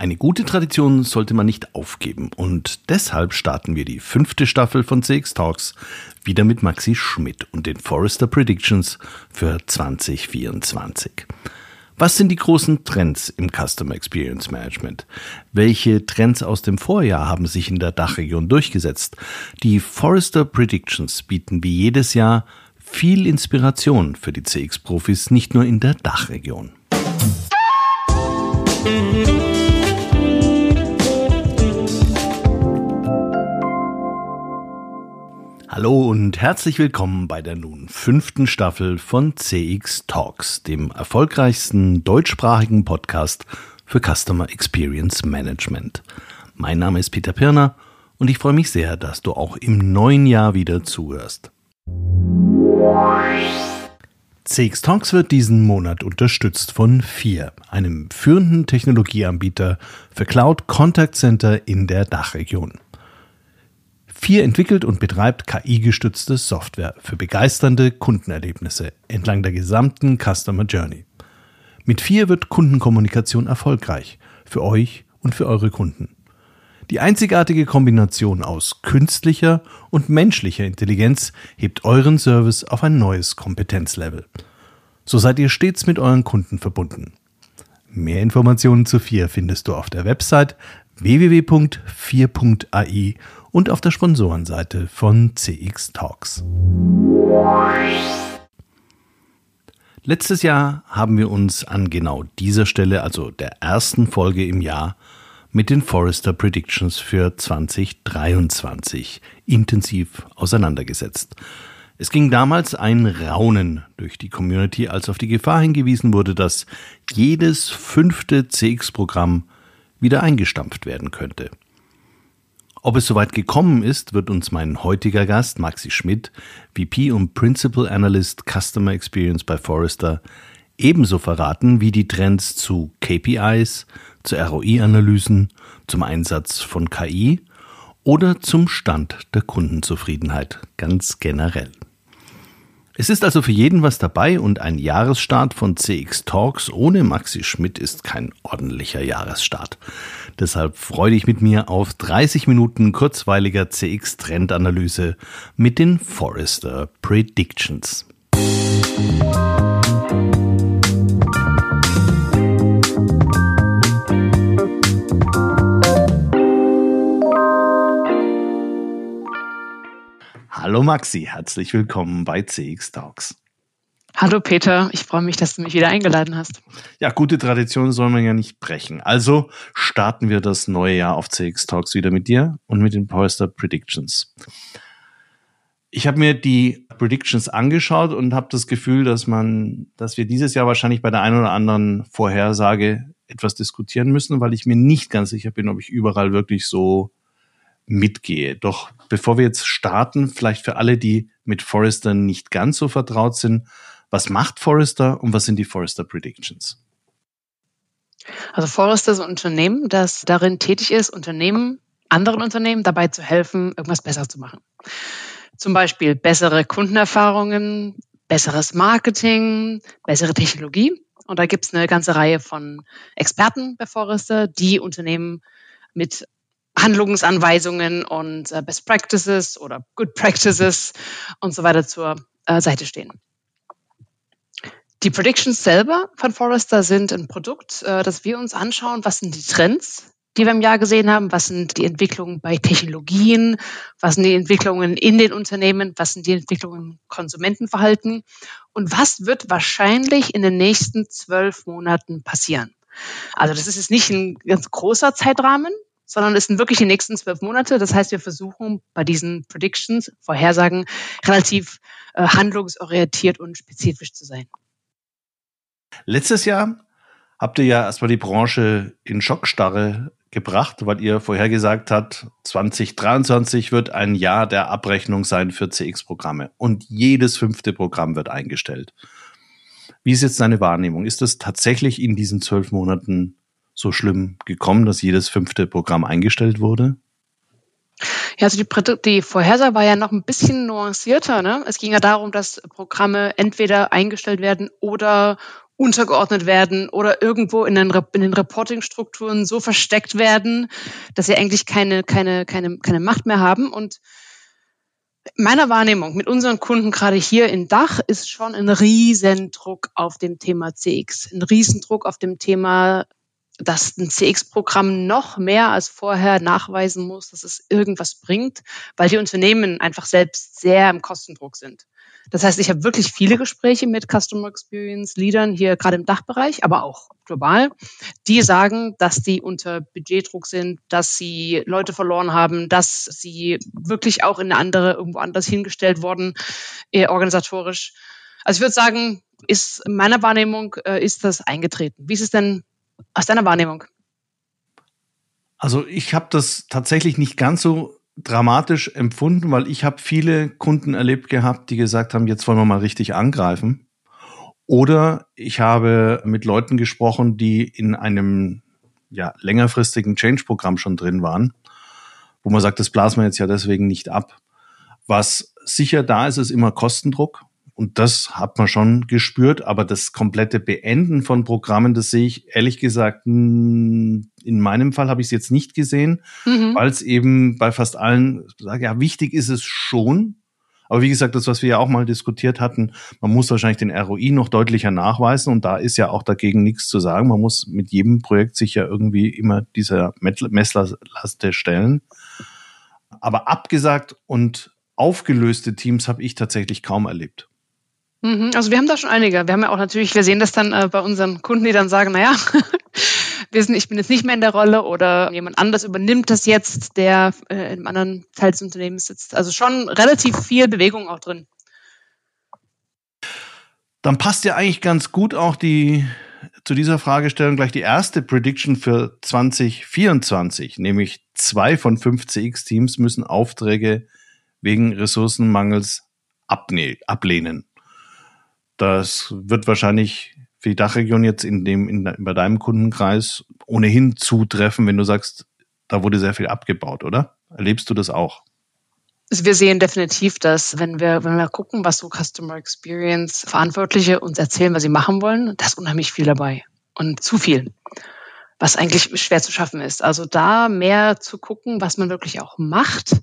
Eine gute Tradition sollte man nicht aufgeben und deshalb starten wir die fünfte Staffel von CX Talks wieder mit Maxi Schmidt und den Forrester Predictions für 2024. Was sind die großen Trends im Customer Experience Management? Welche Trends aus dem Vorjahr haben sich in der Dachregion durchgesetzt? Die Forrester Predictions bieten wie jedes Jahr viel Inspiration für die CX-Profis, nicht nur in der Dachregion. Hallo und herzlich willkommen bei der nun fünften Staffel von CX Talks, dem erfolgreichsten deutschsprachigen Podcast für Customer Experience Management. Mein Name ist Peter Pirner und ich freue mich sehr, dass du auch im neuen Jahr wieder zuhörst. CX Talks wird diesen Monat unterstützt von FIR, einem führenden Technologieanbieter für Cloud Contact Center in der Dachregion. Vier entwickelt und betreibt KI-gestützte Software für begeisternde Kundenerlebnisse entlang der gesamten Customer Journey. Mit vier wird Kundenkommunikation erfolgreich für euch und für eure Kunden. Die einzigartige Kombination aus künstlicher und menschlicher Intelligenz hebt euren Service auf ein neues Kompetenzlevel. So seid ihr stets mit euren Kunden verbunden. Mehr Informationen zu 4 findest du auf der Website www.4.ai und auf der Sponsorenseite von CX Talks. Letztes Jahr haben wir uns an genau dieser Stelle, also der ersten Folge im Jahr, mit den Forrester Predictions für 2023 intensiv auseinandergesetzt. Es ging damals ein Raunen durch die Community, als auf die Gefahr hingewiesen wurde, dass jedes fünfte CX-Programm wieder eingestampft werden könnte. Ob es soweit gekommen ist, wird uns mein heutiger Gast Maxi Schmidt, VP und Principal Analyst Customer Experience bei Forrester, ebenso verraten wie die Trends zu KPIs, zu ROI-Analysen, zum Einsatz von KI oder zum Stand der Kundenzufriedenheit ganz generell. Es ist also für jeden was dabei und ein Jahresstart von CX Talks ohne Maxi Schmidt ist kein ordentlicher Jahresstart. Deshalb freue dich mit mir auf 30 Minuten kurzweiliger CX Trendanalyse mit den Forrester Predictions. Hallo Maxi, herzlich willkommen bei CX Talks. Hallo Peter, ich freue mich, dass du mich wieder eingeladen hast. Ja, gute Tradition soll man ja nicht brechen. Also starten wir das neue Jahr auf CX Talks wieder mit dir und mit den Polster Predictions. Ich habe mir die Predictions angeschaut und habe das Gefühl, dass man, dass wir dieses Jahr wahrscheinlich bei der einen oder anderen Vorhersage etwas diskutieren müssen, weil ich mir nicht ganz sicher bin, ob ich überall wirklich so mitgehe. Doch bevor wir jetzt starten, vielleicht für alle, die mit Forrester nicht ganz so vertraut sind, was macht Forrester und was sind die Forrester Predictions? Also Forrester ist ein Unternehmen, das darin tätig ist, Unternehmen, anderen Unternehmen dabei zu helfen, irgendwas besser zu machen. Zum Beispiel bessere Kundenerfahrungen, besseres Marketing, bessere Technologie. Und da gibt es eine ganze Reihe von Experten bei Forrester, die Unternehmen mit Handlungsanweisungen und äh, Best Practices oder Good Practices und so weiter zur äh, Seite stehen. Die Predictions selber von Forrester sind ein Produkt, äh, das wir uns anschauen. Was sind die Trends, die wir im Jahr gesehen haben? Was sind die Entwicklungen bei Technologien? Was sind die Entwicklungen in den Unternehmen? Was sind die Entwicklungen im Konsumentenverhalten? Und was wird wahrscheinlich in den nächsten zwölf Monaten passieren? Also das ist jetzt nicht ein ganz großer Zeitrahmen, sondern es sind wirklich die nächsten zwölf Monate. Das heißt, wir versuchen bei diesen Predictions, Vorhersagen, relativ äh, handlungsorientiert und spezifisch zu sein. Letztes Jahr habt ihr ja erstmal die Branche in Schockstarre gebracht, weil ihr vorhergesagt habt, 2023 wird ein Jahr der Abrechnung sein für CX-Programme und jedes fünfte Programm wird eingestellt. Wie ist jetzt deine Wahrnehmung? Ist das tatsächlich in diesen zwölf Monaten so schlimm gekommen, dass jedes fünfte Programm eingestellt wurde? Ja, also die, die Vorhersage war ja noch ein bisschen nuancierter. Ne? Es ging ja darum, dass Programme entweder eingestellt werden oder untergeordnet werden oder irgendwo in den, in den Reporting-Strukturen so versteckt werden, dass sie eigentlich keine, keine, keine, keine Macht mehr haben. Und meiner Wahrnehmung mit unseren Kunden gerade hier in Dach ist schon ein Riesendruck auf dem Thema CX, ein Riesendruck auf dem Thema, dass ein CX-Programm noch mehr als vorher nachweisen muss, dass es irgendwas bringt, weil die Unternehmen einfach selbst sehr im Kostendruck sind. Das heißt, ich habe wirklich viele Gespräche mit Customer Experience Leadern hier gerade im Dachbereich, aber auch global, die sagen, dass die unter Budgetdruck sind, dass sie Leute verloren haben, dass sie wirklich auch in eine andere, irgendwo anders hingestellt wurden, äh, organisatorisch. Also ich würde sagen, ist meiner Wahrnehmung äh, ist das eingetreten. Wie ist es denn aus deiner Wahrnehmung? Also ich habe das tatsächlich nicht ganz so dramatisch empfunden, weil ich habe viele Kunden erlebt gehabt, die gesagt haben, jetzt wollen wir mal richtig angreifen. Oder ich habe mit Leuten gesprochen, die in einem ja, längerfristigen Change-Programm schon drin waren, wo man sagt, das blasen wir jetzt ja deswegen nicht ab. Was sicher da ist, ist immer Kostendruck. Und das hat man schon gespürt, aber das komplette Beenden von Programmen, das sehe ich ehrlich gesagt, in meinem Fall habe ich es jetzt nicht gesehen, mhm. weil es eben bei fast allen, sage ja, wichtig ist es schon. Aber wie gesagt, das, was wir ja auch mal diskutiert hatten, man muss wahrscheinlich den ROI noch deutlicher nachweisen und da ist ja auch dagegen nichts zu sagen. Man muss mit jedem Projekt sich ja irgendwie immer dieser Messlaste stellen. Aber abgesagt und aufgelöste Teams habe ich tatsächlich kaum erlebt. Mhm, also wir haben da schon einige. Wir haben ja auch natürlich, wir sehen das dann äh, bei unseren Kunden, die dann sagen, naja, wir ich bin jetzt nicht mehr in der Rolle oder jemand anders übernimmt das jetzt, der äh, im anderen Teil des Unternehmens sitzt. Also schon relativ viel Bewegung auch drin. Dann passt ja eigentlich ganz gut auch die zu dieser Fragestellung gleich die erste Prediction für 2024, nämlich zwei von fünf CX-Teams müssen Aufträge wegen Ressourcenmangels ablehnen. Das wird wahrscheinlich für die Dachregion jetzt in dem, in, bei deinem Kundenkreis ohnehin zutreffen, wenn du sagst, da wurde sehr viel abgebaut, oder? Erlebst du das auch? Also wir sehen definitiv, dass wenn wir, wenn wir gucken, was so Customer Experience Verantwortliche uns erzählen, was sie machen wollen, da ist unheimlich viel dabei. Und zu viel. Was eigentlich schwer zu schaffen ist. Also da mehr zu gucken, was man wirklich auch macht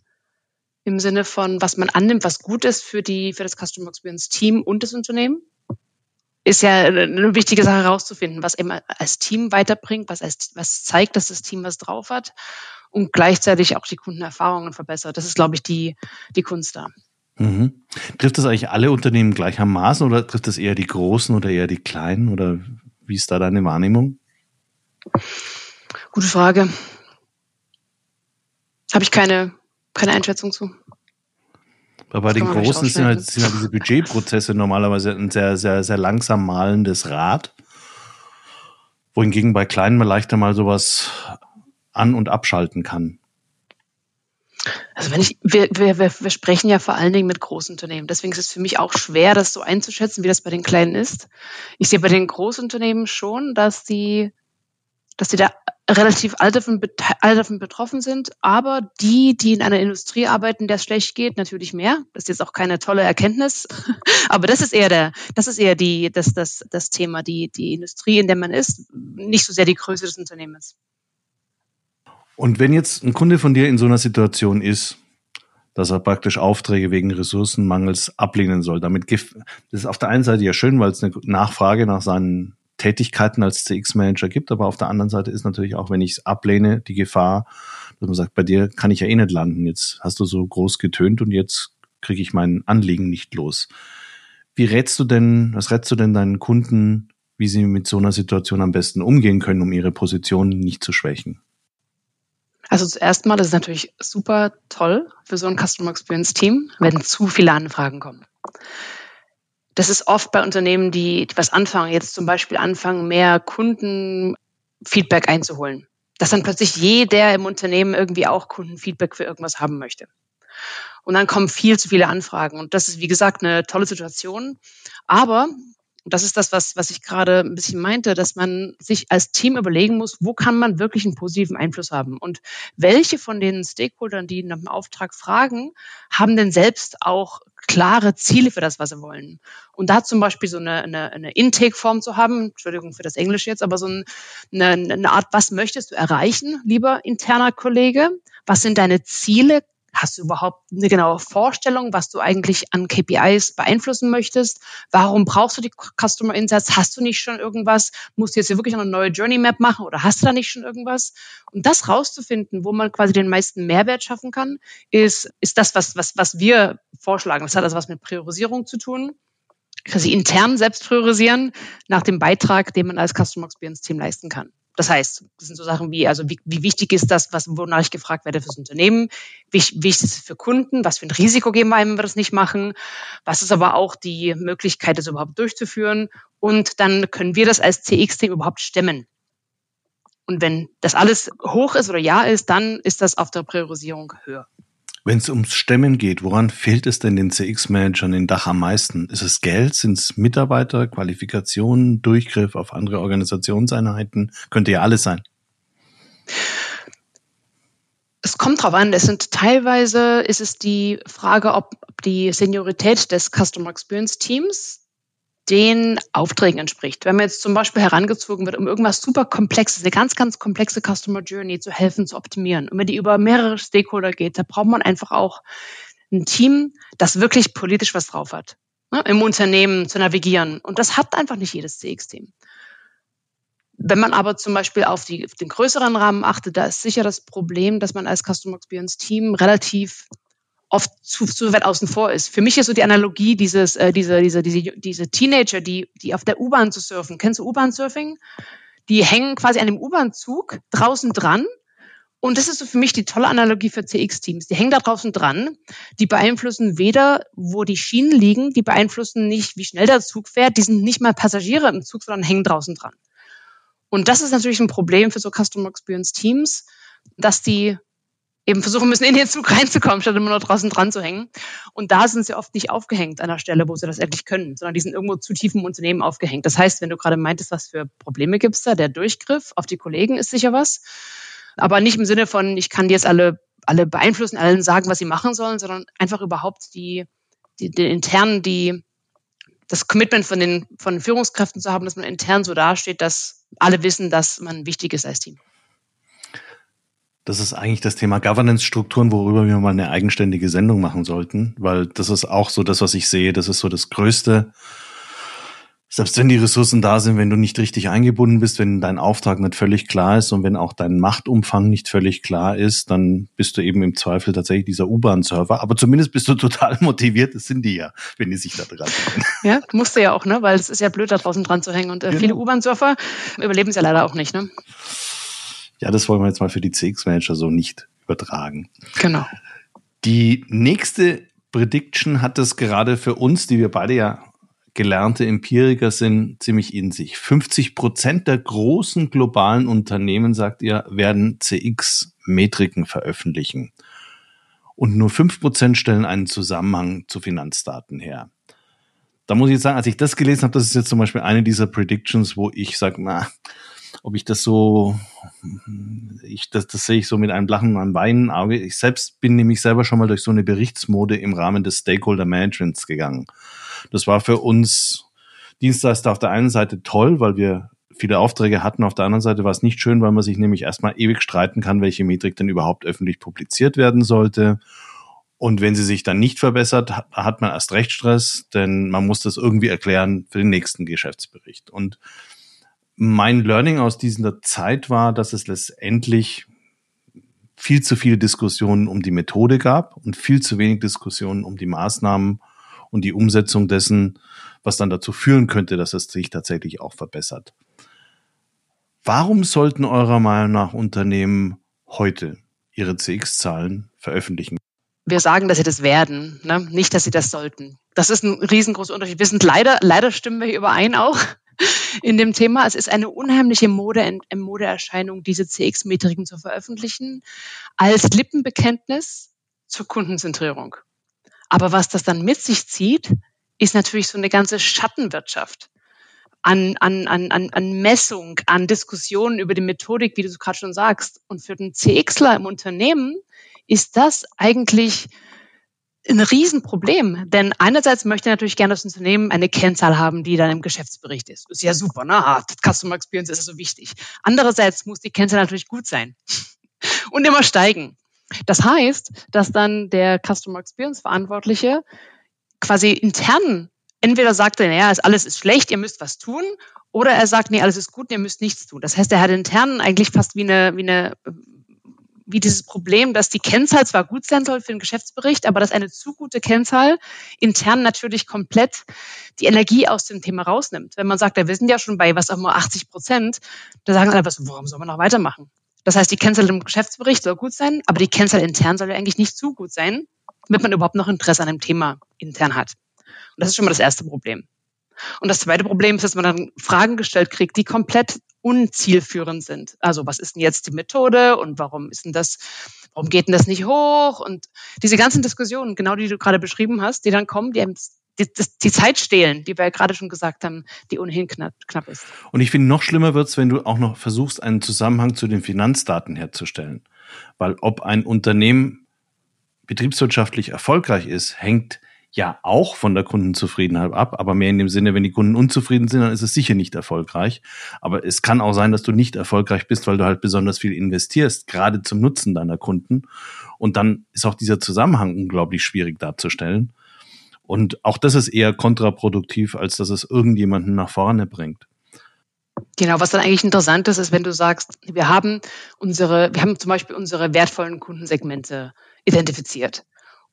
im Sinne von, was man annimmt, was gut ist für die, für das Customer Experience Team und das Unternehmen. Ist ja eine wichtige Sache herauszufinden, was eben als Team weiterbringt, was, als, was zeigt, dass das Team was drauf hat und gleichzeitig auch die Kundenerfahrungen verbessert. Das ist, glaube ich, die, die Kunst da. Mhm. Trifft das eigentlich alle Unternehmen gleichermaßen oder trifft das eher die großen oder eher die kleinen oder wie ist da deine Wahrnehmung? Gute Frage. Habe ich keine keine Einschätzung zu. Aber bei den Großen sind halt, sind halt diese Budgetprozesse normalerweise ein sehr, sehr, sehr langsam malendes Rad. Wohingegen bei Kleinen man leichter mal sowas an- und abschalten kann. Also wenn ich, wir, wir, wir sprechen ja vor allen Dingen mit großen Unternehmen. Deswegen ist es für mich auch schwer, das so einzuschätzen, wie das bei den Kleinen ist. Ich sehe bei den Großunternehmen schon, dass die, dass die da relativ alle davon, alle davon betroffen sind, aber die, die in einer Industrie arbeiten, der es schlecht geht, natürlich mehr. Das ist jetzt auch keine tolle Erkenntnis, aber das ist eher der, das ist eher die, das, das, das Thema, die, die Industrie, in der man ist, nicht so sehr die Größe des Unternehmens. Und wenn jetzt ein Kunde von dir in so einer Situation ist, dass er praktisch Aufträge wegen Ressourcenmangels ablehnen soll. Damit das ist auf der einen Seite ja schön, weil es eine Nachfrage nach seinen Tätigkeiten als CX-Manager gibt. Aber auf der anderen Seite ist natürlich auch, wenn ich es ablehne, die Gefahr, dass man sagt, bei dir kann ich ja eh nicht landen. Jetzt hast du so groß getönt und jetzt kriege ich mein Anliegen nicht los. Wie rätst du denn, was rätst du denn deinen Kunden, wie sie mit so einer Situation am besten umgehen können, um ihre Position nicht zu schwächen? Also zuerst mal, das ist natürlich super toll für so ein Customer Experience Team, wenn zu viele Anfragen kommen das ist oft bei Unternehmen, die, was anfangen, jetzt zum Beispiel anfangen, mehr Kundenfeedback einzuholen. Dass dann plötzlich jeder im Unternehmen irgendwie auch Kundenfeedback für irgendwas haben möchte. Und dann kommen viel zu viele Anfragen. Und das ist, wie gesagt, eine tolle Situation. Aber Und das ist das, was, was ich gerade ein bisschen meinte, dass man sich als Team überlegen muss, wo kann man wirklich einen positiven Einfluss haben? Und welche von den Stakeholdern, die nach dem Auftrag fragen, haben denn selbst auch klare Ziele für das, was sie wollen? Und da zum Beispiel so eine, eine, eine Intake-Form zu haben, Entschuldigung für das Englisch jetzt, aber so eine, eine Art, was möchtest du erreichen, lieber interner Kollege? Was sind deine Ziele? Hast du überhaupt eine genaue Vorstellung, was du eigentlich an KPIs beeinflussen möchtest? Warum brauchst du die Customer Insights? Hast du nicht schon irgendwas? Musst du jetzt hier wirklich eine neue Journey Map machen oder hast du da nicht schon irgendwas? Und das rauszufinden, wo man quasi den meisten Mehrwert schaffen kann, ist, ist das, was, was, was wir vorschlagen. Das hat also was mit Priorisierung zu tun quasi intern selbst priorisieren nach dem Beitrag, den man als Customer Experience Team leisten kann. Das heißt, das sind so Sachen wie, also wie, wie wichtig ist das, was, wonach ich gefragt werde fürs Unternehmen? Wie wichtig ist es für Kunden? Was für ein Risiko geben wir, wenn wir das nicht machen? Was ist aber auch die Möglichkeit, das überhaupt durchzuführen? Und dann können wir das als CX-Team überhaupt stemmen. Und wenn das alles hoch ist oder ja ist, dann ist das auf der Priorisierung höher. Wenn es ums Stemmen geht, woran fehlt es denn den CX-Managern in Dach am meisten? Ist es Geld? Sind es Mitarbeiter, Qualifikationen, Durchgriff auf andere Organisationseinheiten? Könnte ja alles sein. Es kommt drauf an. Es sind teilweise ist es die Frage, ob die Seniorität des Customer Experience Teams den Aufträgen entspricht. Wenn man jetzt zum Beispiel herangezogen wird, um irgendwas super komplexes, eine ganz, ganz komplexe Customer Journey zu helfen, zu optimieren, und wenn die über mehrere Stakeholder geht, da braucht man einfach auch ein Team, das wirklich politisch was drauf hat, ne, im Unternehmen zu navigieren. Und das hat einfach nicht jedes CX-Team. Wenn man aber zum Beispiel auf, die, auf den größeren Rahmen achtet, da ist sicher das Problem, dass man als Customer Experience Team relativ oft zu, zu weit außen vor ist. Für mich ist so die Analogie dieses, äh, diese, diese, diese, diese Teenager, die, die auf der U-Bahn zu surfen. Kennst du U-Bahn-Surfing? Die hängen quasi an dem U-Bahn-Zug draußen dran. Und das ist so für mich die tolle Analogie für CX-Teams. Die hängen da draußen dran. Die beeinflussen weder, wo die Schienen liegen, die beeinflussen nicht, wie schnell der Zug fährt. Die sind nicht mal Passagiere im Zug, sondern hängen draußen dran. Und das ist natürlich ein Problem für so Customer Experience Teams, dass die eben versuchen müssen, in den Zug reinzukommen, statt immer nur draußen dran zu hängen. Und da sind sie oft nicht aufgehängt an der Stelle, wo sie das endlich können, sondern die sind irgendwo zu tief im Unternehmen aufgehängt. Das heißt, wenn du gerade meintest, was für Probleme gibt's da, der Durchgriff auf die Kollegen ist sicher was. Aber nicht im Sinne von, ich kann die jetzt alle, alle beeinflussen, allen sagen, was sie machen sollen, sondern einfach überhaupt die, die, die internen, die, das Commitment von den, von Führungskräften zu haben, dass man intern so dasteht, dass alle wissen, dass man wichtig ist als Team. Das ist eigentlich das Thema Governance-Strukturen, worüber wir mal eine eigenständige Sendung machen sollten, weil das ist auch so das, was ich sehe. Das ist so das Größte. Selbst wenn die Ressourcen da sind, wenn du nicht richtig eingebunden bist, wenn dein Auftrag nicht völlig klar ist und wenn auch dein Machtumfang nicht völlig klar ist, dann bist du eben im Zweifel tatsächlich dieser U-Bahn-Server. Aber zumindest bist du total motiviert. Das sind die ja, wenn die sich da dran hängen. Ja, musst du ja auch, ne? Weil es ist ja blöd, da draußen dran zu hängen. Und äh, genau. viele U-Bahn-Surfer überleben es ja leider auch nicht, ne? Ja, das wollen wir jetzt mal für die CX-Manager so nicht übertragen. Genau. Die nächste Prediction hat es gerade für uns, die wir beide ja gelernte Empiriker sind, ziemlich in sich. 50 Prozent der großen globalen Unternehmen, sagt ihr, werden CX-Metriken veröffentlichen. Und nur fünf Prozent stellen einen Zusammenhang zu Finanzdaten her. Da muss ich jetzt sagen, als ich das gelesen habe, das ist jetzt zum Beispiel eine dieser Predictions, wo ich sage, na, ob ich das so, ich, das, das sehe ich so mit einem Lachen und einem weinen Auge. Ich selbst bin nämlich selber schon mal durch so eine Berichtsmode im Rahmen des Stakeholder Managements gegangen. Das war für uns Dienstleister auf der einen Seite toll, weil wir viele Aufträge hatten. Auf der anderen Seite war es nicht schön, weil man sich nämlich erstmal ewig streiten kann, welche Metrik denn überhaupt öffentlich publiziert werden sollte. Und wenn sie sich dann nicht verbessert, hat man erst recht Stress, denn man muss das irgendwie erklären für den nächsten Geschäftsbericht. Und mein Learning aus dieser Zeit war, dass es letztendlich viel zu viele Diskussionen um die Methode gab und viel zu wenig Diskussionen um die Maßnahmen und die Umsetzung dessen, was dann dazu führen könnte, dass es sich tatsächlich auch verbessert. Warum sollten eurer Meinung nach Unternehmen heute ihre CX-Zahlen veröffentlichen? Wir sagen, dass sie das werden, ne? nicht, dass sie das sollten. Das ist ein riesengroßer Unterschied. Wir sind leider, leider stimmen wir hier überein auch in dem Thema. Es ist eine unheimliche Mode, Modeerscheinung, diese CX-Metriken zu veröffentlichen, als Lippenbekenntnis zur Kundenzentrierung. Aber was das dann mit sich zieht, ist natürlich so eine ganze Schattenwirtschaft. an, an, an, an Messung, an Diskussionen über die Methodik, wie du gerade schon sagst. Und für den CXler im Unternehmen ist das eigentlich ein Riesenproblem. Denn einerseits möchte natürlich gerne das Unternehmen eine Kennzahl haben, die dann im Geschäftsbericht ist. ist ja super, ne? Ah, Customer Experience ist ja so wichtig. Andererseits muss die Kennzahl natürlich gut sein und immer steigen. Das heißt, dass dann der Customer Experience Verantwortliche quasi intern entweder sagt naja, alles ist schlecht, ihr müsst was tun, oder er sagt, nee, alles ist gut, ihr müsst nichts tun. Das heißt, er hat intern eigentlich fast wie eine, wie eine wie dieses Problem, dass die Kennzahl zwar gut sein soll für den Geschäftsbericht, aber dass eine zu gute Kennzahl intern natürlich komplett die Energie aus dem Thema rausnimmt. Wenn man sagt, ja, wir sind ja schon bei was auch mal 80 Prozent, da sagen alle, was, warum soll man noch weitermachen? Das heißt, die Kennzahl im Geschäftsbericht soll gut sein, aber die Kennzahl intern soll ja eigentlich nicht zu gut sein, damit man überhaupt noch Interesse an dem Thema intern hat. Und das ist schon mal das erste Problem. Und das zweite Problem ist, dass man dann Fragen gestellt kriegt, die komplett unzielführend sind. Also was ist denn jetzt die Methode und warum ist denn das, warum geht denn das nicht hoch? Und diese ganzen Diskussionen, genau die du gerade beschrieben hast, die dann kommen, die die, die Zeit stehlen, die wir ja gerade schon gesagt haben, die ohnehin knapp, knapp ist. Und ich finde, noch schlimmer wird's, wenn du auch noch versuchst, einen Zusammenhang zu den Finanzdaten herzustellen. Weil ob ein Unternehmen betriebswirtschaftlich erfolgreich ist, hängt ja auch von der Kundenzufriedenheit ab, aber mehr in dem Sinne, wenn die Kunden unzufrieden sind, dann ist es sicher nicht erfolgreich. Aber es kann auch sein, dass du nicht erfolgreich bist, weil du halt besonders viel investierst, gerade zum Nutzen deiner Kunden. Und dann ist auch dieser Zusammenhang unglaublich schwierig darzustellen. Und auch das ist eher kontraproduktiv, als dass es irgendjemanden nach vorne bringt. Genau, was dann eigentlich interessant ist, ist, wenn du sagst, wir haben unsere, wir haben zum Beispiel unsere wertvollen Kundensegmente identifiziert.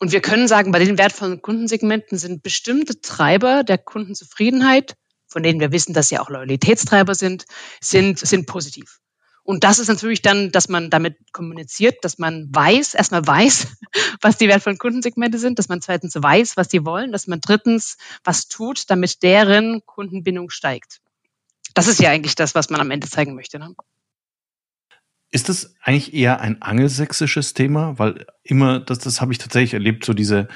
Und wir können sagen, bei den wertvollen Kundensegmenten sind bestimmte Treiber der Kundenzufriedenheit, von denen wir wissen, dass sie auch Loyalitätstreiber sind, sind, sind positiv. Und das ist natürlich dann, dass man damit kommuniziert, dass man weiß, erstmal weiß, was die wertvollen Kundensegmente sind, dass man zweitens weiß, was die wollen, dass man drittens was tut, damit deren Kundenbindung steigt. Das ist ja eigentlich das, was man am Ende zeigen möchte. Ne? Ist das eigentlich eher ein angelsächsisches Thema? Weil immer, das, das habe ich tatsächlich erlebt, so diese,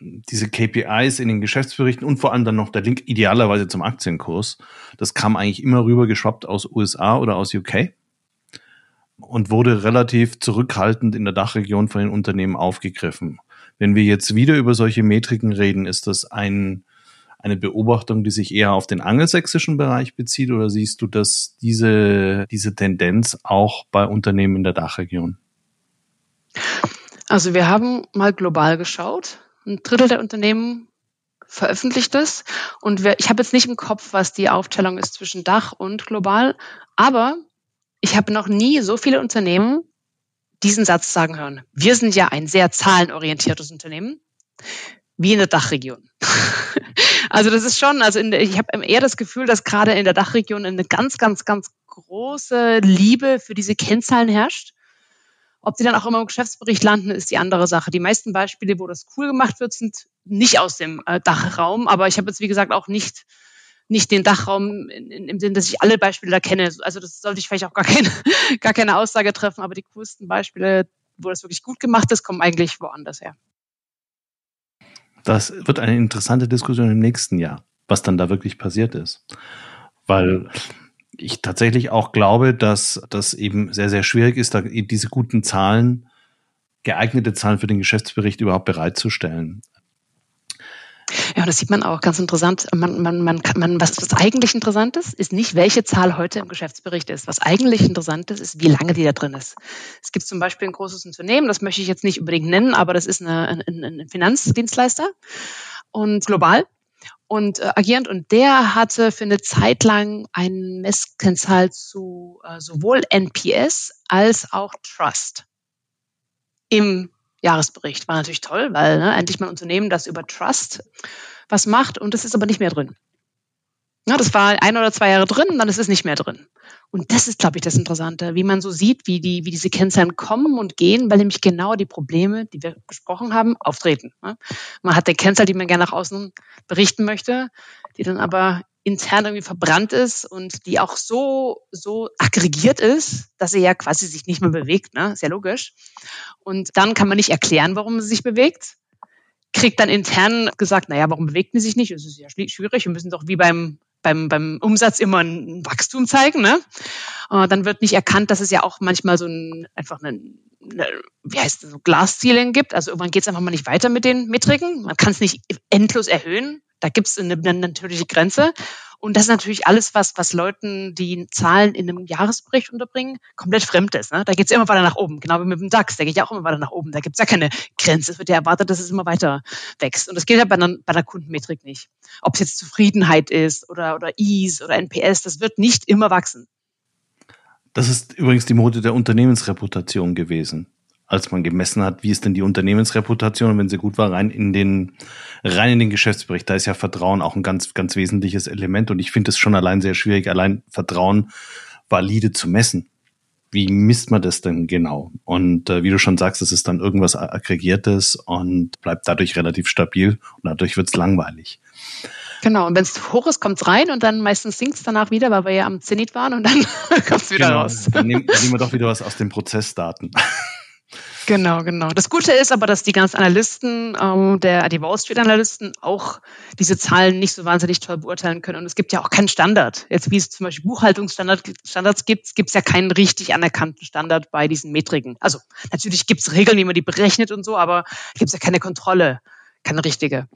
diese KPIs in den Geschäftsberichten und vor allem dann noch der Link idealerweise zum Aktienkurs. Das kam eigentlich immer rüber geschwappt aus USA oder aus UK und wurde relativ zurückhaltend in der Dachregion von den Unternehmen aufgegriffen. Wenn wir jetzt wieder über solche Metriken reden, ist das ein eine Beobachtung, die sich eher auf den angelsächsischen Bereich bezieht oder siehst du, dass diese, diese Tendenz auch bei Unternehmen in der Dachregion? Also wir haben mal global geschaut. Ein Drittel der Unternehmen veröffentlicht es. Und wir, ich habe jetzt nicht im Kopf, was die Aufteilung ist zwischen Dach und global, aber ich habe noch nie so viele Unternehmen diesen Satz sagen hören. Wir sind ja ein sehr zahlenorientiertes Unternehmen, wie in der Dachregion. Also das ist schon, also der, ich habe eher das Gefühl, dass gerade in der Dachregion eine ganz, ganz, ganz große Liebe für diese Kennzahlen herrscht. Ob die dann auch immer im Geschäftsbericht landen, ist die andere Sache. Die meisten Beispiele, wo das cool gemacht wird, sind nicht aus dem äh, Dachraum. Aber ich habe jetzt, wie gesagt, auch nicht, nicht den Dachraum in, in, im Sinn, dass ich alle Beispiele da kenne. Also das sollte ich vielleicht auch gar keine, gar keine Aussage treffen. Aber die coolsten Beispiele, wo das wirklich gut gemacht ist, kommen eigentlich woanders her. Das wird eine interessante Diskussion im nächsten Jahr, was dann da wirklich passiert ist. Weil ich tatsächlich auch glaube, dass das eben sehr, sehr schwierig ist, da diese guten Zahlen, geeignete Zahlen für den Geschäftsbericht überhaupt bereitzustellen. Ja, das sieht man auch ganz interessant. Man, man, man, man, was, was eigentlich interessant ist, ist nicht, welche Zahl heute im Geschäftsbericht ist. Was eigentlich interessant ist, ist, wie lange die da drin ist. Es gibt zum Beispiel ein großes Unternehmen, das möchte ich jetzt nicht unbedingt nennen, aber das ist eine, ein, ein Finanzdienstleister und global und äh, agierend und der hatte für eine Zeit lang eine Messkennzahl zu äh, sowohl NPS als auch Trust im Jahresbericht. War natürlich toll, weil ne, endlich mal ein Unternehmen, das über Trust was macht und das ist aber nicht mehr drin. Ja, das war ein oder zwei Jahre drin, dann ist es nicht mehr drin. Und das ist, glaube ich, das Interessante, wie man so sieht, wie, die, wie diese Kennzahlen kommen und gehen, weil nämlich genau die Probleme, die wir besprochen haben, auftreten. Man hat eine Kennzahl, die man gerne nach außen berichten möchte, die dann aber intern irgendwie verbrannt ist und die auch so, so aggregiert ist, dass sie ja quasi sich nicht mehr bewegt, ne? Sehr logisch. Und dann kann man nicht erklären, warum sie sich bewegt. Kriegt dann intern gesagt, naja, warum bewegt sie sich nicht? Das ist ja schwierig. Wir müssen doch wie beim beim, beim Umsatz immer ein Wachstum zeigen. Ne? Äh, dann wird nicht erkannt, dass es ja auch manchmal so ein, einfach ein wie heißt das, so Glaszielen gibt. Also irgendwann geht es einfach mal nicht weiter mit den Metriken. Man kann es nicht endlos erhöhen. Da gibt es eine, natürliche Grenze. Und das ist natürlich alles, was, was Leuten, die Zahlen in einem Jahresbericht unterbringen, komplett fremd ist. Ne? Da geht es immer weiter nach oben, genau wie mit dem DAX, der geht ja auch immer weiter nach oben. Da gibt es ja keine Grenze. Es wird ja erwartet, dass es immer weiter wächst. Und das geht ja bei einer, bei einer Kundenmetrik nicht. Ob es jetzt Zufriedenheit ist oder, oder Ease oder NPS, das wird nicht immer wachsen. Das ist übrigens die Mode der Unternehmensreputation gewesen als man gemessen hat, wie ist denn die Unternehmensreputation, wenn sie gut war, rein in den, rein in den Geschäftsbericht. Da ist ja Vertrauen auch ein ganz, ganz wesentliches Element. Und ich finde es schon allein sehr schwierig, allein Vertrauen valide zu messen. Wie misst man das denn genau? Und äh, wie du schon sagst, es ist dann irgendwas Aggregiertes und bleibt dadurch relativ stabil und dadurch wird es langweilig. Genau, und wenn es hoch ist, kommt es rein und dann meistens sinkt es danach wieder, weil wir ja am Zenit waren und dann kommt es wieder genau, raus. Dann nehmen, dann nehmen wir doch wieder was aus den Prozessdaten. Genau, genau. Das Gute ist aber, dass die ganzen Analysten, ähm, der, die Wall Street Analysten auch diese Zahlen nicht so wahnsinnig toll beurteilen können. Und es gibt ja auch keinen Standard. Jetzt wie es zum Beispiel Buchhaltungsstandards gibt, gibt es ja keinen richtig anerkannten Standard bei diesen Metriken. Also natürlich gibt es Regeln, wie man die berechnet und so, aber gibt es ja keine Kontrolle, keine richtige.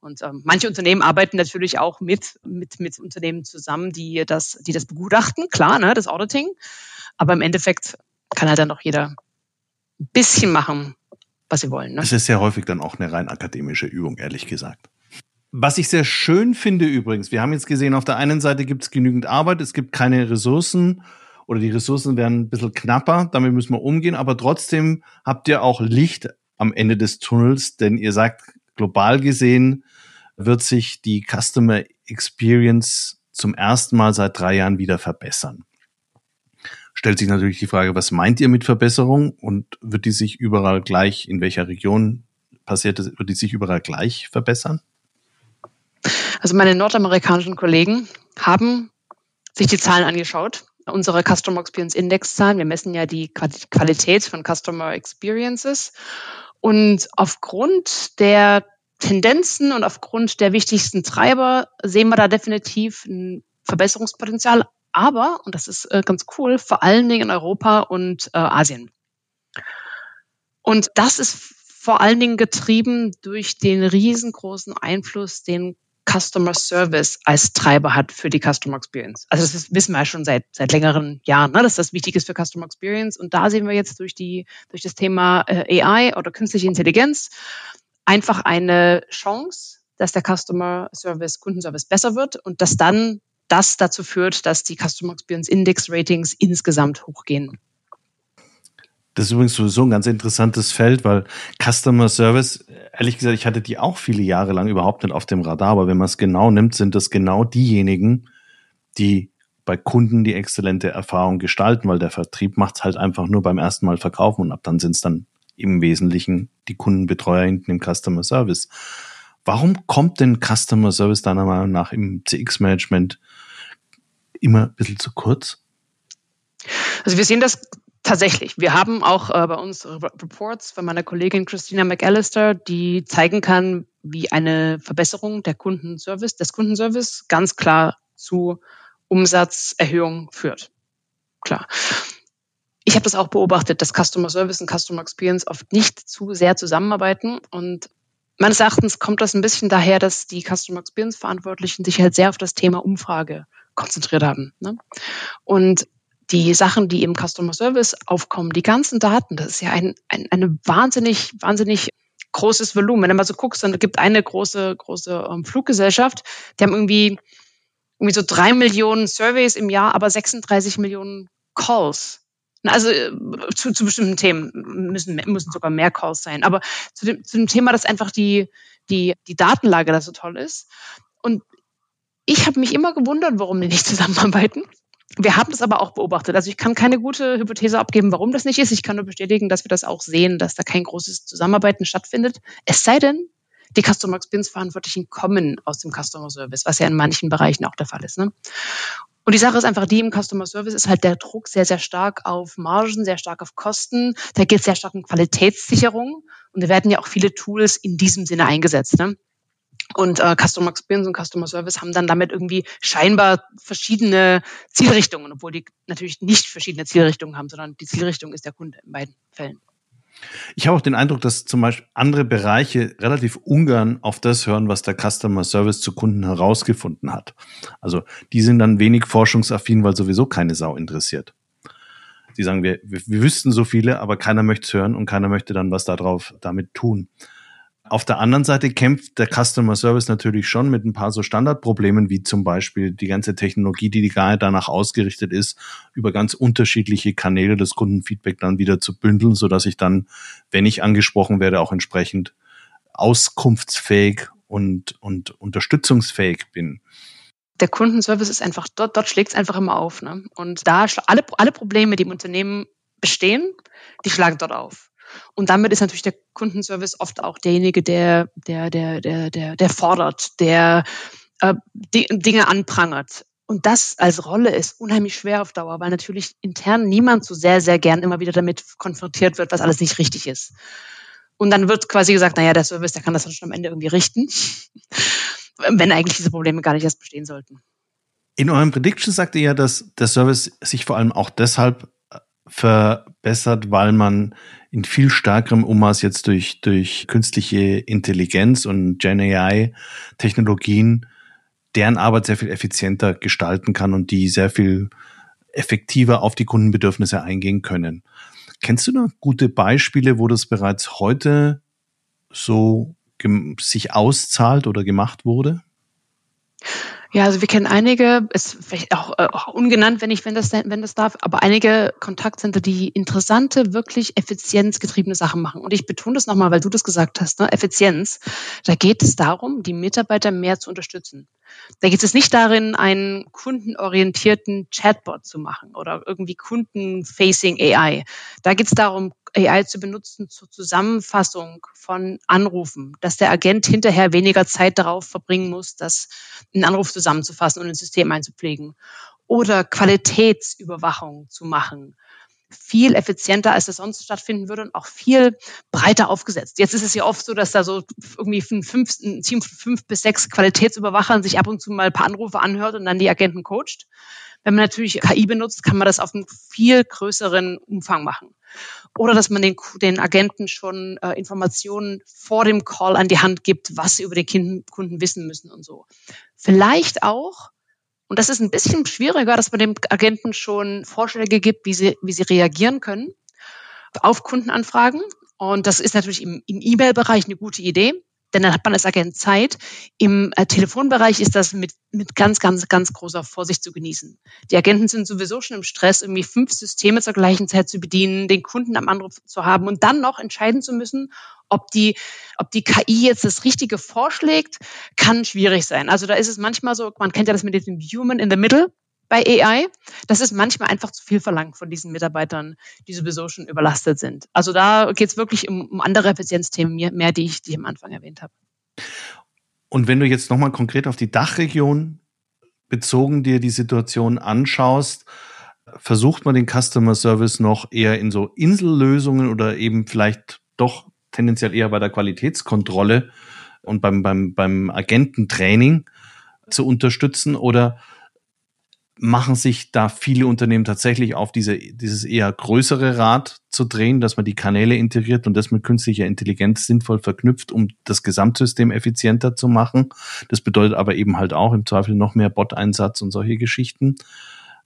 Und ähm, manche Unternehmen arbeiten natürlich auch mit, mit, mit Unternehmen zusammen, die das, die das begutachten, klar, ne, das Auditing. Aber im Endeffekt kann halt dann auch jeder bisschen machen, was sie wollen. Ne? Es ist sehr häufig dann auch eine rein akademische Übung, ehrlich gesagt. Was ich sehr schön finde übrigens, wir haben jetzt gesehen, auf der einen Seite gibt es genügend Arbeit, es gibt keine Ressourcen oder die Ressourcen werden ein bisschen knapper, damit müssen wir umgehen, aber trotzdem habt ihr auch Licht am Ende des Tunnels, denn ihr sagt, global gesehen wird sich die Customer Experience zum ersten Mal seit drei Jahren wieder verbessern stellt sich natürlich die Frage, was meint ihr mit Verbesserung und wird die sich überall gleich, in welcher Region passiert es, wird die sich überall gleich verbessern? Also meine nordamerikanischen Kollegen haben sich die Zahlen angeschaut, unsere Customer Experience Index Zahlen. Wir messen ja die Qualität von Customer Experiences. Und aufgrund der Tendenzen und aufgrund der wichtigsten Treiber sehen wir da definitiv ein Verbesserungspotenzial, aber, und das ist äh, ganz cool, vor allen Dingen in Europa und äh, Asien. Und das ist vor allen Dingen getrieben durch den riesengroßen Einfluss, den Customer Service als Treiber hat für die Customer Experience. Also das wissen wir ja schon seit, seit längeren Jahren, ne, dass das wichtig ist für Customer Experience. Und da sehen wir jetzt durch, die, durch das Thema äh, AI oder künstliche Intelligenz einfach eine Chance, dass der Customer Service, Kundenservice besser wird und dass dann das dazu führt, dass die Customer Experience Index Ratings insgesamt hochgehen. Das ist übrigens sowieso ein ganz interessantes Feld, weil Customer Service, ehrlich gesagt, ich hatte die auch viele Jahre lang überhaupt nicht auf dem Radar, aber wenn man es genau nimmt, sind das genau diejenigen, die bei Kunden die exzellente Erfahrung gestalten, weil der Vertrieb macht es halt einfach nur beim ersten Mal verkaufen und ab dann sind es dann im Wesentlichen die Kundenbetreuer hinten im Customer Service. Warum kommt denn Customer Service deiner Meinung nach im CX-Management immer ein bisschen zu kurz? Also wir sehen das tatsächlich. Wir haben auch äh, bei uns Reports von meiner Kollegin Christina McAllister, die zeigen kann, wie eine Verbesserung der Kundenservice, des Kundenservice ganz klar zu Umsatzerhöhung führt. Klar. Ich habe das auch beobachtet, dass Customer Service und Customer Experience oft nicht zu sehr zusammenarbeiten und meines Erachtens kommt das ein bisschen daher, dass die Customer Experience Verantwortlichen sich halt sehr auf das Thema Umfrage konzentriert haben. Ne? Und die Sachen, die im Customer Service aufkommen, die ganzen Daten, das ist ja ein, ein eine wahnsinnig, wahnsinnig großes Volumen. Wenn du mal so guckst, dann gibt eine große, große ähm, Fluggesellschaft, die haben irgendwie, irgendwie so drei Millionen Surveys im Jahr, aber 36 Millionen Calls. Also äh, zu, zu bestimmten Themen müssen, müssen sogar mehr Calls sein. Aber zu dem, zu dem Thema, dass einfach die, die, die Datenlage da so toll ist. Und ich habe mich immer gewundert, warum die nicht zusammenarbeiten. Wir haben das aber auch beobachtet. Also ich kann keine gute Hypothese abgeben, warum das nicht ist. Ich kann nur bestätigen, dass wir das auch sehen, dass da kein großes Zusammenarbeiten stattfindet. Es sei denn, die Customer Experience Verantwortlichen kommen aus dem Customer Service, was ja in manchen Bereichen auch der Fall ist. Ne? Und die Sache ist einfach die, im Customer Service ist halt der Druck sehr, sehr stark auf Margen, sehr stark auf Kosten. Da geht es sehr stark um Qualitätssicherung. Und da werden ja auch viele Tools in diesem Sinne eingesetzt. Ne? Und äh, Customer Experience und Customer Service haben dann damit irgendwie scheinbar verschiedene Zielrichtungen, obwohl die natürlich nicht verschiedene Zielrichtungen haben, sondern die Zielrichtung ist der Kunde in beiden Fällen. Ich habe auch den Eindruck, dass zum Beispiel andere Bereiche relativ ungern auf das hören, was der Customer Service zu Kunden herausgefunden hat. Also die sind dann wenig forschungsaffin, weil sowieso keine Sau interessiert. Die sagen, wir, wir, wir wüssten so viele, aber keiner möchte es hören und keiner möchte dann was darauf damit tun. Auf der anderen Seite kämpft der Customer Service natürlich schon mit ein paar so Standardproblemen, wie zum Beispiel die ganze Technologie, die nicht danach ausgerichtet ist, über ganz unterschiedliche Kanäle das Kundenfeedback dann wieder zu bündeln, so dass ich dann, wenn ich angesprochen werde, auch entsprechend auskunftsfähig und, und unterstützungsfähig bin der Kundenservice ist einfach, dort, dort schlägt es einfach immer auf. Ne? Und da alle, alle Probleme, die im Unternehmen bestehen, die schlagen dort auf. Und damit ist natürlich der Kundenservice oft auch derjenige, der, der, der, der, der, der fordert, der äh, Dinge anprangert. Und das als Rolle ist unheimlich schwer auf Dauer, weil natürlich intern niemand so sehr, sehr gern immer wieder damit konfrontiert wird, was alles nicht richtig ist. Und dann wird quasi gesagt, naja, der Service, der kann das dann schon am Ende irgendwie richten, wenn eigentlich diese Probleme gar nicht erst bestehen sollten. In eurem Prediction sagt ihr ja, dass der Service sich vor allem auch deshalb verbessert, weil man in viel stärkerem Ummaß jetzt durch, durch künstliche Intelligenz und Gen AI Technologien deren Arbeit sehr viel effizienter gestalten kann und die sehr viel effektiver auf die Kundenbedürfnisse eingehen können. Kennst du da gute Beispiele, wo das bereits heute so sich auszahlt oder gemacht wurde? Ja, also wir kennen einige, ist vielleicht auch, äh, auch ungenannt, wenn ich, wenn das, wenn das darf, aber einige Kontaktcenter, die interessante, wirklich effizienzgetriebene Sachen machen. Und ich betone das nochmal, weil du das gesagt hast, ne? Effizienz. Da geht es darum, die Mitarbeiter mehr zu unterstützen. Da geht es nicht darin, einen kundenorientierten Chatbot zu machen oder irgendwie Kundenfacing AI. Da geht es darum, AI zu benutzen zur Zusammenfassung von Anrufen, dass der Agent hinterher weniger Zeit darauf verbringen muss, das einen Anruf zusammenzufassen und ins System einzupflegen oder Qualitätsüberwachung zu machen viel effizienter, als das sonst stattfinden würde und auch viel breiter aufgesetzt. Jetzt ist es ja oft so, dass da so irgendwie ein, fünf, ein Team von fünf bis sechs Qualitätsüberwachern sich ab und zu mal ein paar Anrufe anhört und dann die Agenten coacht. Wenn man natürlich KI benutzt, kann man das auf einem viel größeren Umfang machen. Oder dass man den, den Agenten schon äh, Informationen vor dem Call an die Hand gibt, was sie über den Kunden wissen müssen und so. Vielleicht auch, und das ist ein bisschen schwieriger, dass man dem Agenten schon Vorschläge gibt, wie sie, wie sie reagieren können auf Kundenanfragen. Und das ist natürlich im, im E-Mail-Bereich eine gute Idee denn dann hat man als Agent Zeit. Im äh, Telefonbereich ist das mit, mit ganz, ganz, ganz großer Vorsicht zu genießen. Die Agenten sind sowieso schon im Stress, irgendwie fünf Systeme zur gleichen Zeit zu bedienen, den Kunden am Anruf zu haben und dann noch entscheiden zu müssen, ob die, ob die KI jetzt das Richtige vorschlägt, kann schwierig sein. Also da ist es manchmal so, man kennt ja das mit dem Human in the Middle bei AI. Das ist manchmal einfach zu viel verlangt von diesen Mitarbeitern, die sowieso schon überlastet sind. Also da geht es wirklich um, um andere Effizienzthemen mehr, die ich, die ich am Anfang erwähnt habe. Und wenn du jetzt nochmal konkret auf die Dachregion bezogen dir die Situation anschaust, versucht man den Customer Service noch eher in so Insellösungen oder eben vielleicht doch tendenziell eher bei der Qualitätskontrolle und beim, beim, beim Agententraining zu unterstützen oder machen sich da viele Unternehmen tatsächlich auf diese, dieses eher größere Rad zu drehen, dass man die Kanäle integriert und das mit künstlicher Intelligenz sinnvoll verknüpft, um das Gesamtsystem effizienter zu machen. Das bedeutet aber eben halt auch im Zweifel noch mehr Bot-Einsatz und solche Geschichten.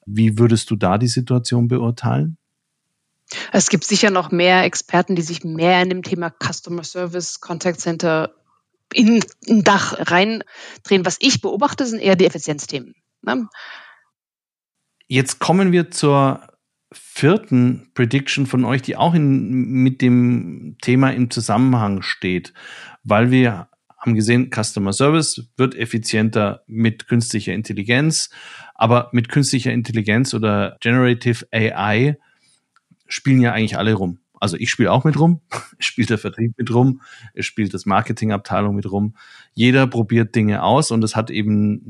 Wie würdest du da die Situation beurteilen? Es gibt sicher noch mehr Experten, die sich mehr in dem Thema Customer Service, Contact Center in ein Dach reindrehen. Was ich beobachte, sind eher die Effizienzthemen. Ne? Jetzt kommen wir zur vierten Prediction von euch, die auch in, mit dem Thema im Zusammenhang steht, weil wir haben gesehen, Customer Service wird effizienter mit künstlicher Intelligenz, aber mit künstlicher Intelligenz oder Generative AI spielen ja eigentlich alle rum. Also ich spiele auch mit rum, spielt der Vertrieb mit rum, spielt das Marketingabteilung mit rum. Jeder probiert Dinge aus und es hat eben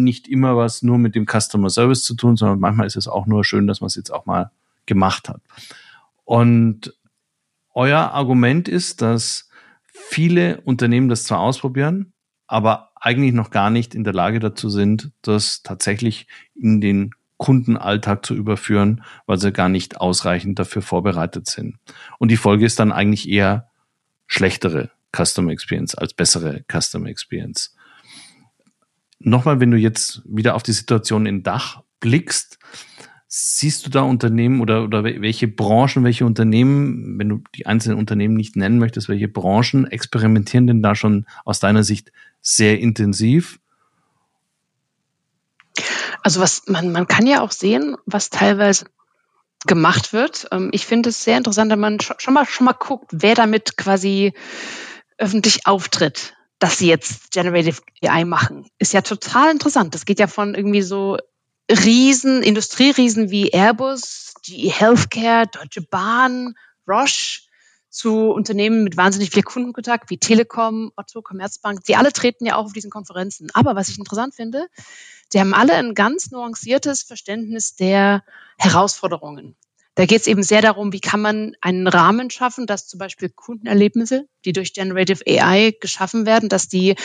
nicht immer was nur mit dem Customer Service zu tun, sondern manchmal ist es auch nur schön, dass man es jetzt auch mal gemacht hat. Und euer Argument ist, dass viele Unternehmen das zwar ausprobieren, aber eigentlich noch gar nicht in der Lage dazu sind, das tatsächlich in den Kundenalltag zu überführen, weil sie gar nicht ausreichend dafür vorbereitet sind. Und die Folge ist dann eigentlich eher schlechtere Customer Experience als bessere Customer Experience. Nochmal, wenn du jetzt wieder auf die Situation in Dach blickst, siehst du da Unternehmen oder, oder welche Branchen, welche Unternehmen, wenn du die einzelnen Unternehmen nicht nennen möchtest, welche Branchen experimentieren denn da schon aus deiner Sicht sehr intensiv? Also was man, man kann ja auch sehen, was teilweise gemacht wird. Ähm, ich finde es sehr interessant, wenn man schon mal, schon mal guckt, wer damit quasi öffentlich auftritt, dass sie jetzt Generative AI machen. Ist ja total interessant. Das geht ja von irgendwie so Riesen, Industrieriesen wie Airbus, GE Healthcare, Deutsche Bahn, Roche zu Unternehmen mit wahnsinnig viel Kundenkontakt wie Telekom, Otto, Commerzbank. Die alle treten ja auch auf diesen Konferenzen. Aber was ich interessant finde, die haben alle ein ganz nuanciertes Verständnis der Herausforderungen. Da geht es eben sehr darum, wie kann man einen Rahmen schaffen, dass zum Beispiel Kundenerlebnisse, die durch Generative AI geschaffen werden, dass die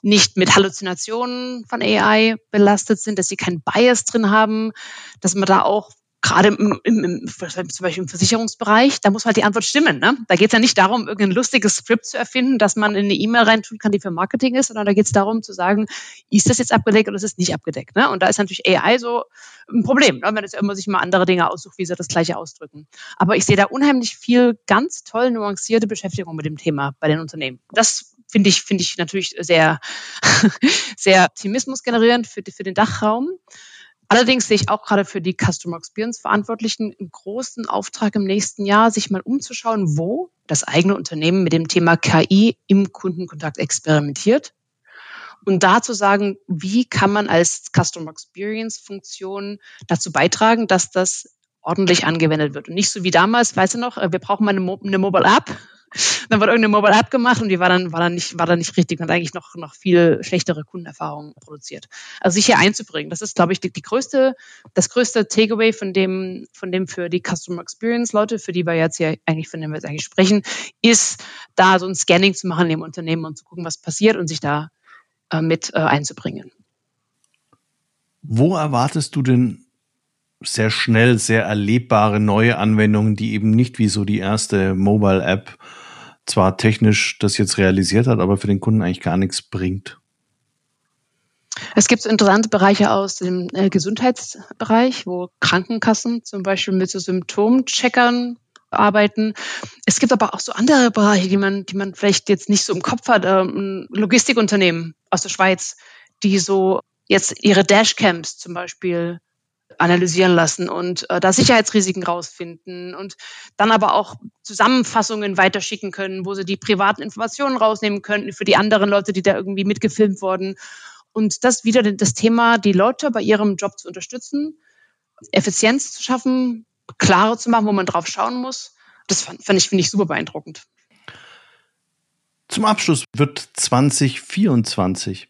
nicht mit Halluzinationen von AI belastet sind, dass sie keinen Bias drin haben, dass man da auch gerade im, im, im, zum Beispiel im Versicherungsbereich, da muss halt die Antwort stimmen. Ne? Da geht es ja nicht darum, irgendein lustiges Skript zu erfinden, dass man in eine E-Mail reintun kann, die für Marketing ist, sondern da geht es darum zu sagen, ist das jetzt abgedeckt oder ist es nicht abgedeckt? Ne? Und da ist natürlich AI so ein Problem, ne? wenn es immer sich mal andere Dinge aussucht, wie sie das Gleiche ausdrücken. Aber ich sehe da unheimlich viel ganz toll nuancierte Beschäftigung mit dem Thema bei den Unternehmen. Das finde ich, finde ich natürlich sehr, sehr Optimismus generierend für, für den Dachraum. Allerdings sehe ich auch gerade für die Customer Experience Verantwortlichen einen großen Auftrag im nächsten Jahr, sich mal umzuschauen, wo das eigene Unternehmen mit dem Thema KI im Kundenkontakt experimentiert. Und da zu sagen, wie kann man als Customer Experience Funktion dazu beitragen, dass das ordentlich angewendet wird. Und nicht so wie damals, weißt du noch, äh, wir brauchen mal eine, Mo eine Mobile App dann wurde irgendeine Mobile App gemacht und die war dann, war dann nicht, war dann nicht richtig und eigentlich noch, noch viel schlechtere Kundenerfahrungen produziert. Also sich hier einzubringen, das ist, glaube ich, die, die größte, das größte Takeaway von dem, von dem für die Customer Experience Leute, für die wir jetzt hier eigentlich, von dem wir jetzt eigentlich sprechen, ist, da so ein Scanning zu machen im Unternehmen und zu gucken, was passiert und sich da äh, mit äh, einzubringen. Wo erwartest du denn sehr schnell, sehr erlebbare neue Anwendungen, die eben nicht wie so die erste Mobile App zwar technisch das jetzt realisiert hat, aber für den Kunden eigentlich gar nichts bringt. Es gibt interessante Bereiche aus dem äh, Gesundheitsbereich, wo Krankenkassen zum Beispiel mit so Symptomcheckern arbeiten. Es gibt aber auch so andere Bereiche, die man, die man vielleicht jetzt nicht so im Kopf hat. Ähm, Logistikunternehmen aus der Schweiz, die so jetzt ihre Dashcams zum Beispiel analysieren lassen und äh, da Sicherheitsrisiken rausfinden und dann aber auch Zusammenfassungen weiterschicken können, wo sie die privaten Informationen rausnehmen könnten für die anderen Leute, die da irgendwie mitgefilmt wurden. Und das wieder das Thema, die Leute bei ihrem Job zu unterstützen, Effizienz zu schaffen, klarer zu machen, wo man drauf schauen muss. Das fand, fand ich, finde ich super beeindruckend. Zum Abschluss wird 2024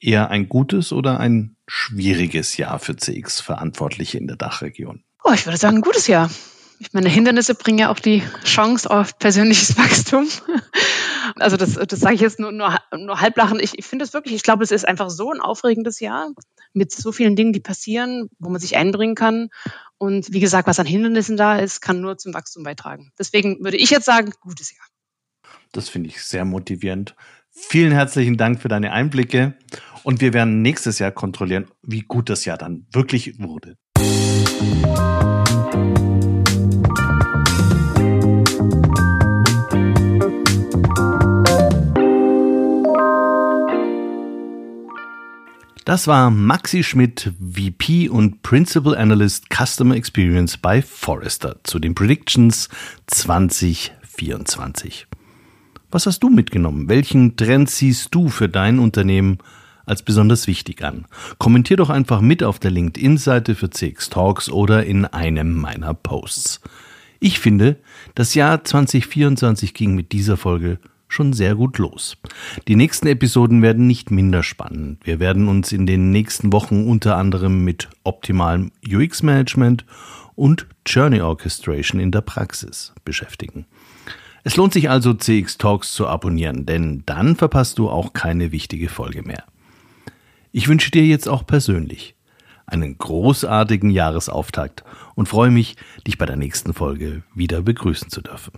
eher ein gutes oder ein schwieriges Jahr für CX-Verantwortliche in der Dachregion? Oh, ich würde sagen, ein gutes Jahr. Ich meine, Hindernisse bringen ja auch die Chance auf persönliches Wachstum. Also das, das sage ich jetzt nur, nur, nur halblachen. Ich, ich finde es wirklich, ich glaube, es ist einfach so ein aufregendes Jahr mit so vielen Dingen, die passieren, wo man sich einbringen kann. Und wie gesagt, was an Hindernissen da ist, kann nur zum Wachstum beitragen. Deswegen würde ich jetzt sagen, gutes Jahr. Das finde ich sehr motivierend. Vielen herzlichen Dank für deine Einblicke und wir werden nächstes Jahr kontrollieren, wie gut das Jahr dann wirklich wurde. Das war Maxi Schmidt, VP und Principal Analyst Customer Experience bei Forrester zu den Predictions 2024. Was hast du mitgenommen? Welchen Trend siehst du für dein Unternehmen als besonders wichtig an? Kommentier doch einfach mit auf der LinkedIn-Seite für CX Talks oder in einem meiner Posts. Ich finde, das Jahr 2024 ging mit dieser Folge schon sehr gut los. Die nächsten Episoden werden nicht minder spannend. Wir werden uns in den nächsten Wochen unter anderem mit optimalem UX-Management und Journey Orchestration in der Praxis beschäftigen. Es lohnt sich also, CX Talks zu abonnieren, denn dann verpasst du auch keine wichtige Folge mehr. Ich wünsche dir jetzt auch persönlich einen großartigen Jahresauftakt und freue mich, dich bei der nächsten Folge wieder begrüßen zu dürfen.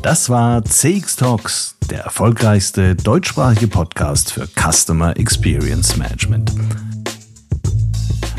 Das war CX Talks, der erfolgreichste deutschsprachige Podcast für Customer Experience Management.